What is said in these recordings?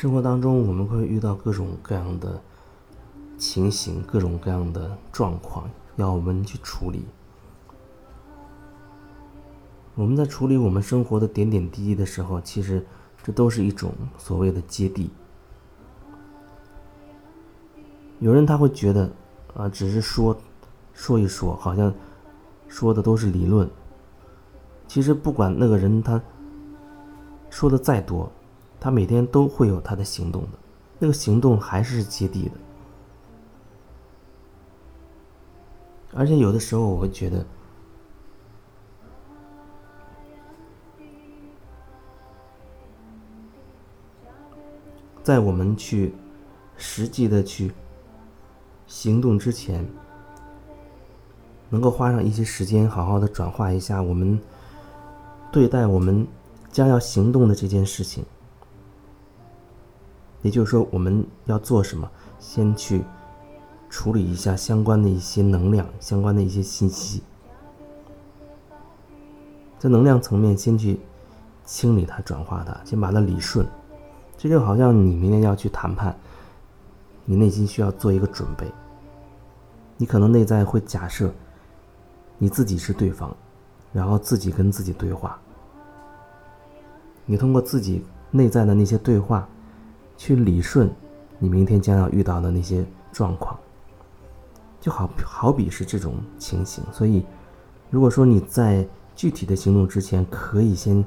生活当中，我们会遇到各种各样的情形，各种各样的状况，要我们去处理。我们在处理我们生活的点点滴滴的时候，其实这都是一种所谓的接地。有人他会觉得，啊，只是说说一说，好像说的都是理论。其实不管那个人他说的再多，他每天都会有他的行动的，那个行动还是接地的。而且有的时候我会觉得。在我们去实际的去行动之前，能够花上一些时间，好好的转化一下我们对待我们将要行动的这件事情。也就是说，我们要做什么，先去处理一下相关的一些能量，相关的一些信息，在能量层面先去清理它、转化它，先把它理顺。这就好像你明天要去谈判，你内心需要做一个准备。你可能内在会假设你自己是对方，然后自己跟自己对话。你通过自己内在的那些对话，去理顺你明天将要遇到的那些状况。就好好比是这种情形。所以，如果说你在具体的行动之前，可以先。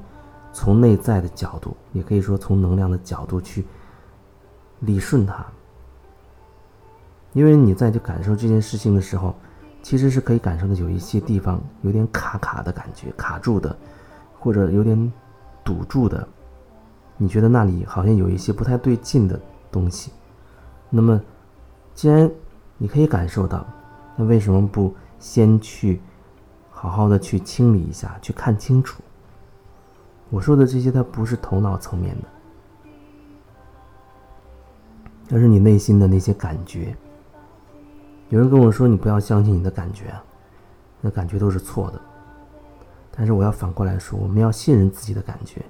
从内在的角度，也可以说从能量的角度去理顺它，因为你在去感受这件事情的时候，其实是可以感受的有一些地方有点卡卡的感觉，卡住的，或者有点堵住的，你觉得那里好像有一些不太对劲的东西。那么，既然你可以感受到，那为什么不先去好好的去清理一下，去看清楚？我说的这些，它不是头脑层面的，而是你内心的那些感觉。有人跟我说：“你不要相信你的感觉，啊那感觉都是错的。”但是我要反过来说，我们要信任自己的感觉，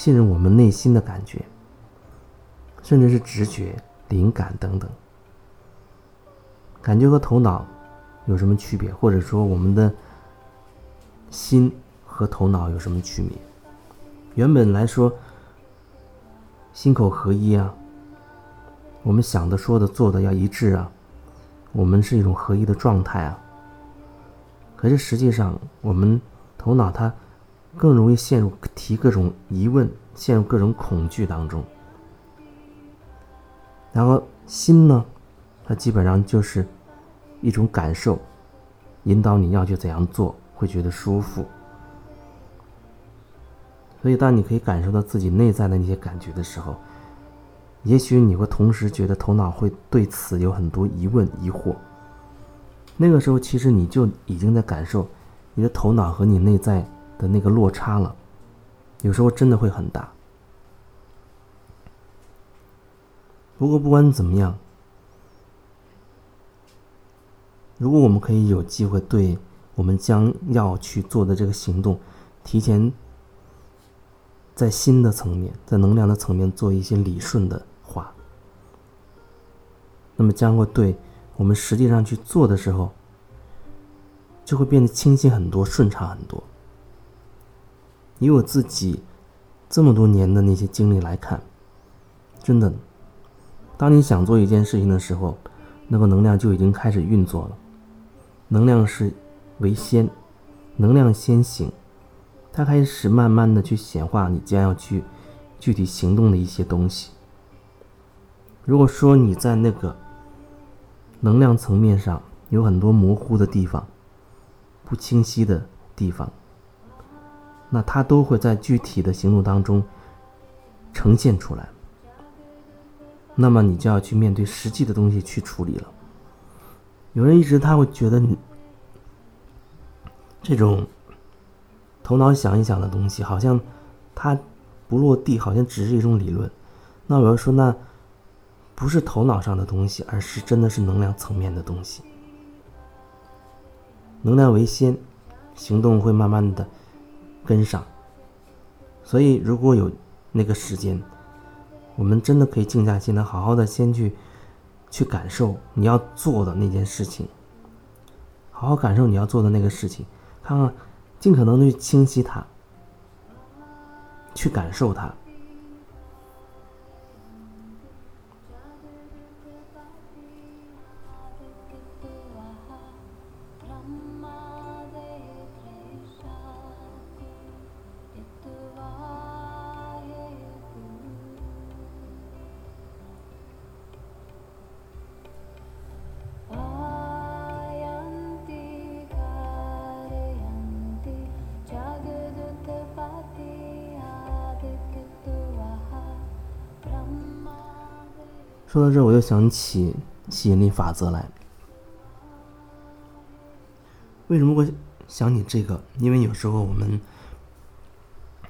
信任我们内心的感觉，甚至是直觉、灵感等等。感觉和头脑有什么区别？或者说，我们的心？和头脑有什么区别？原本来说，心口合一啊，我们想的、说的、做的要一致啊，我们是一种合一的状态啊。可是实际上，我们头脑它更容易陷入提各种疑问、陷入各种恐惧当中。然后心呢，它基本上就是一种感受，引导你要去怎样做，会觉得舒服。所以，当你可以感受到自己内在的那些感觉的时候，也许你会同时觉得头脑会对此有很多疑问、疑惑。那个时候，其实你就已经在感受你的头脑和你内在的那个落差了。有时候真的会很大。不过，不管怎么样，如果我们可以有机会对我们将要去做的这个行动提前。在新的层面，在能量的层面做一些理顺的话，那么将会对我们实际上去做的时候，就会变得清晰很多、顺畅很多。以我自己这么多年的那些经历来看，真的，当你想做一件事情的时候，那个能量就已经开始运作了。能量是为先，能量先行。它开始慢慢的去显化你将要去具体行动的一些东西。如果说你在那个能量层面上有很多模糊的地方、不清晰的地方，那它都会在具体的行动当中呈现出来。那么你就要去面对实际的东西去处理了。有人一直他会觉得你这种。头脑想一想的东西，好像它不落地，好像只是一种理论。那我要说，那不是头脑上的东西，而是真的是能量层面的东西。能量为先，行动会慢慢的跟上。所以，如果有那个时间，我们真的可以静下心来，好好的先去去感受你要做的那件事情，好好感受你要做的那个事情，看看，尽可能的去清晰它，去感受它。说到这，我又想起吸引力法则来。为什么会想起这个？因为有时候我们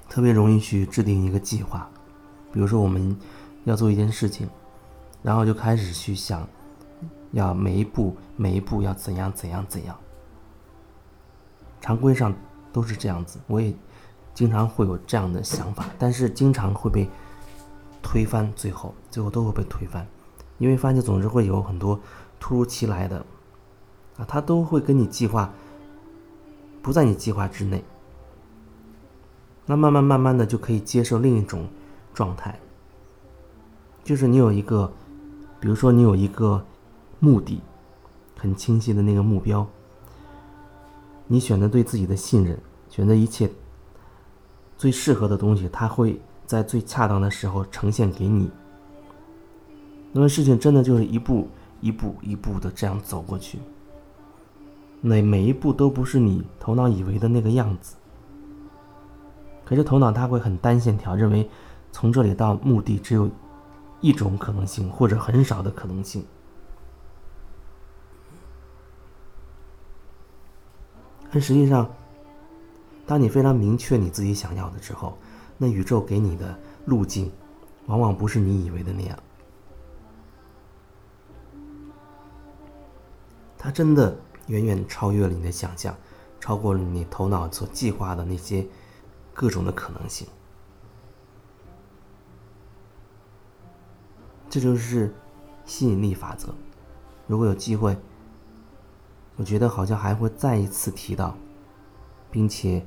特别容易去制定一个计划，比如说我们要做一件事情，然后就开始去想，要每一步每一步要怎样怎样怎样。常规上都是这样子，我也经常会有这样的想法，但是经常会被。推翻，最后最后都会被推翻，因为发现总是会有很多突如其来的，啊，他都会跟你计划不在你计划之内。那慢慢慢慢的就可以接受另一种状态，就是你有一个，比如说你有一个目的，很清晰的那个目标，你选择对自己的信任，选择一切最适合的东西，他会。在最恰当的时候呈现给你。那么事情真的就是一步一步一步的这样走过去。每每一步都不是你头脑以为的那个样子。可是头脑它会很单线条，认为从这里到目的只有一种可能性，或者很少的可能性。但实际上，当你非常明确你自己想要的之后。那宇宙给你的路径，往往不是你以为的那样。它真的远远超越了你的想象，超过了你头脑所计划的那些各种的可能性。这就是吸引力法则。如果有机会，我觉得好像还会再一次提到，并且。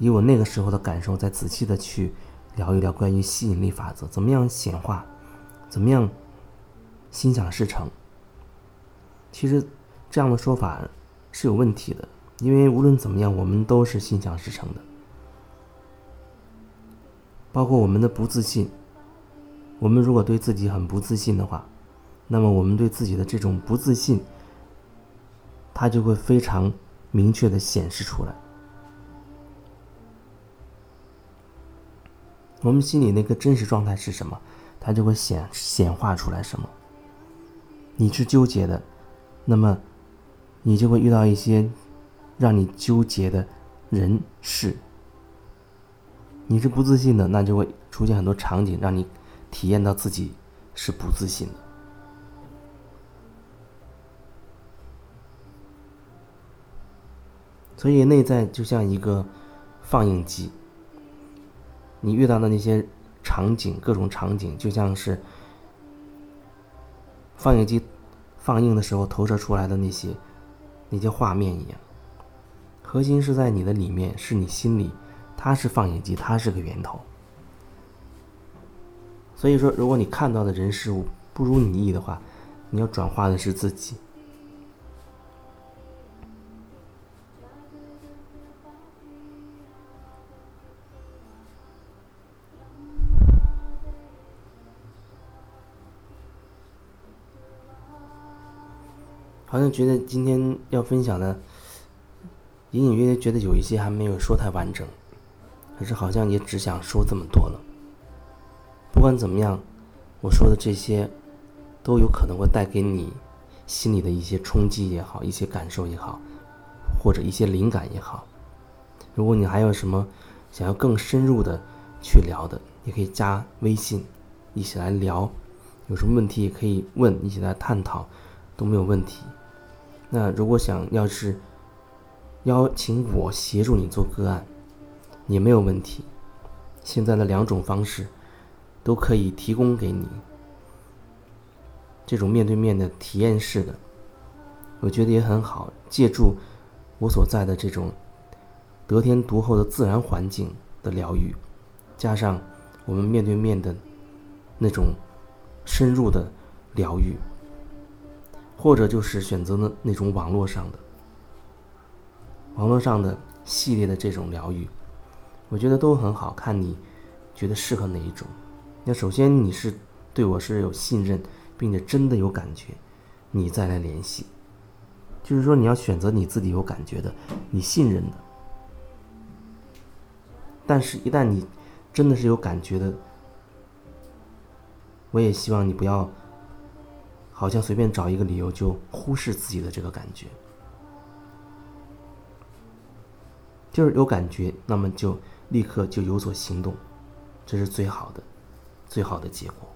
以我那个时候的感受，再仔细的去聊一聊关于吸引力法则，怎么样显化，怎么样心想事成。其实这样的说法是有问题的，因为无论怎么样，我们都是心想事成的。包括我们的不自信，我们如果对自己很不自信的话，那么我们对自己的这种不自信，它就会非常明确的显示出来。我们心里那个真实状态是什么，它就会显显化出来什么。你是纠结的，那么你就会遇到一些让你纠结的人事。你是不自信的，那就会出现很多场景，让你体验到自己是不自信的。所以内在就像一个放映机。你遇到的那些场景，各种场景，就像是放映机放映的时候投射出来的那些那些画面一样。核心是在你的里面，是你心里，它是放映机，它是个源头。所以说，如果你看到的人事物不如你意的话，你要转化的是自己。觉得今天要分享的，隐隐约约觉得有一些还没有说太完整，可是好像也只想说这么多了。不管怎么样，我说的这些，都有可能会带给你心里的一些冲击也好，一些感受也好，或者一些灵感也好。如果你还有什么想要更深入的去聊的，也可以加微信，一起来聊。有什么问题也可以问，一起来探讨，都没有问题。那如果想要是邀请我协助你做个案，也没有问题。现在的两种方式，都可以提供给你。这种面对面的体验式的，我觉得也很好。借助我所在的这种得天独厚的自然环境的疗愈，加上我们面对面的那种深入的疗愈，或者就是选择的那种网络上的、网络上的系列的这种疗愈，我觉得都很好看。你觉得适合哪一种？那首先你是对我是有信任，并且真的有感觉，你再来联系。就是说，你要选择你自己有感觉的、你信任的。但是，一旦你真的是有感觉的，我也希望你不要好像随便找一个理由就忽视自己的这个感觉。就是有感觉，那么就立刻就有所行动，这是最好的。最好的结果。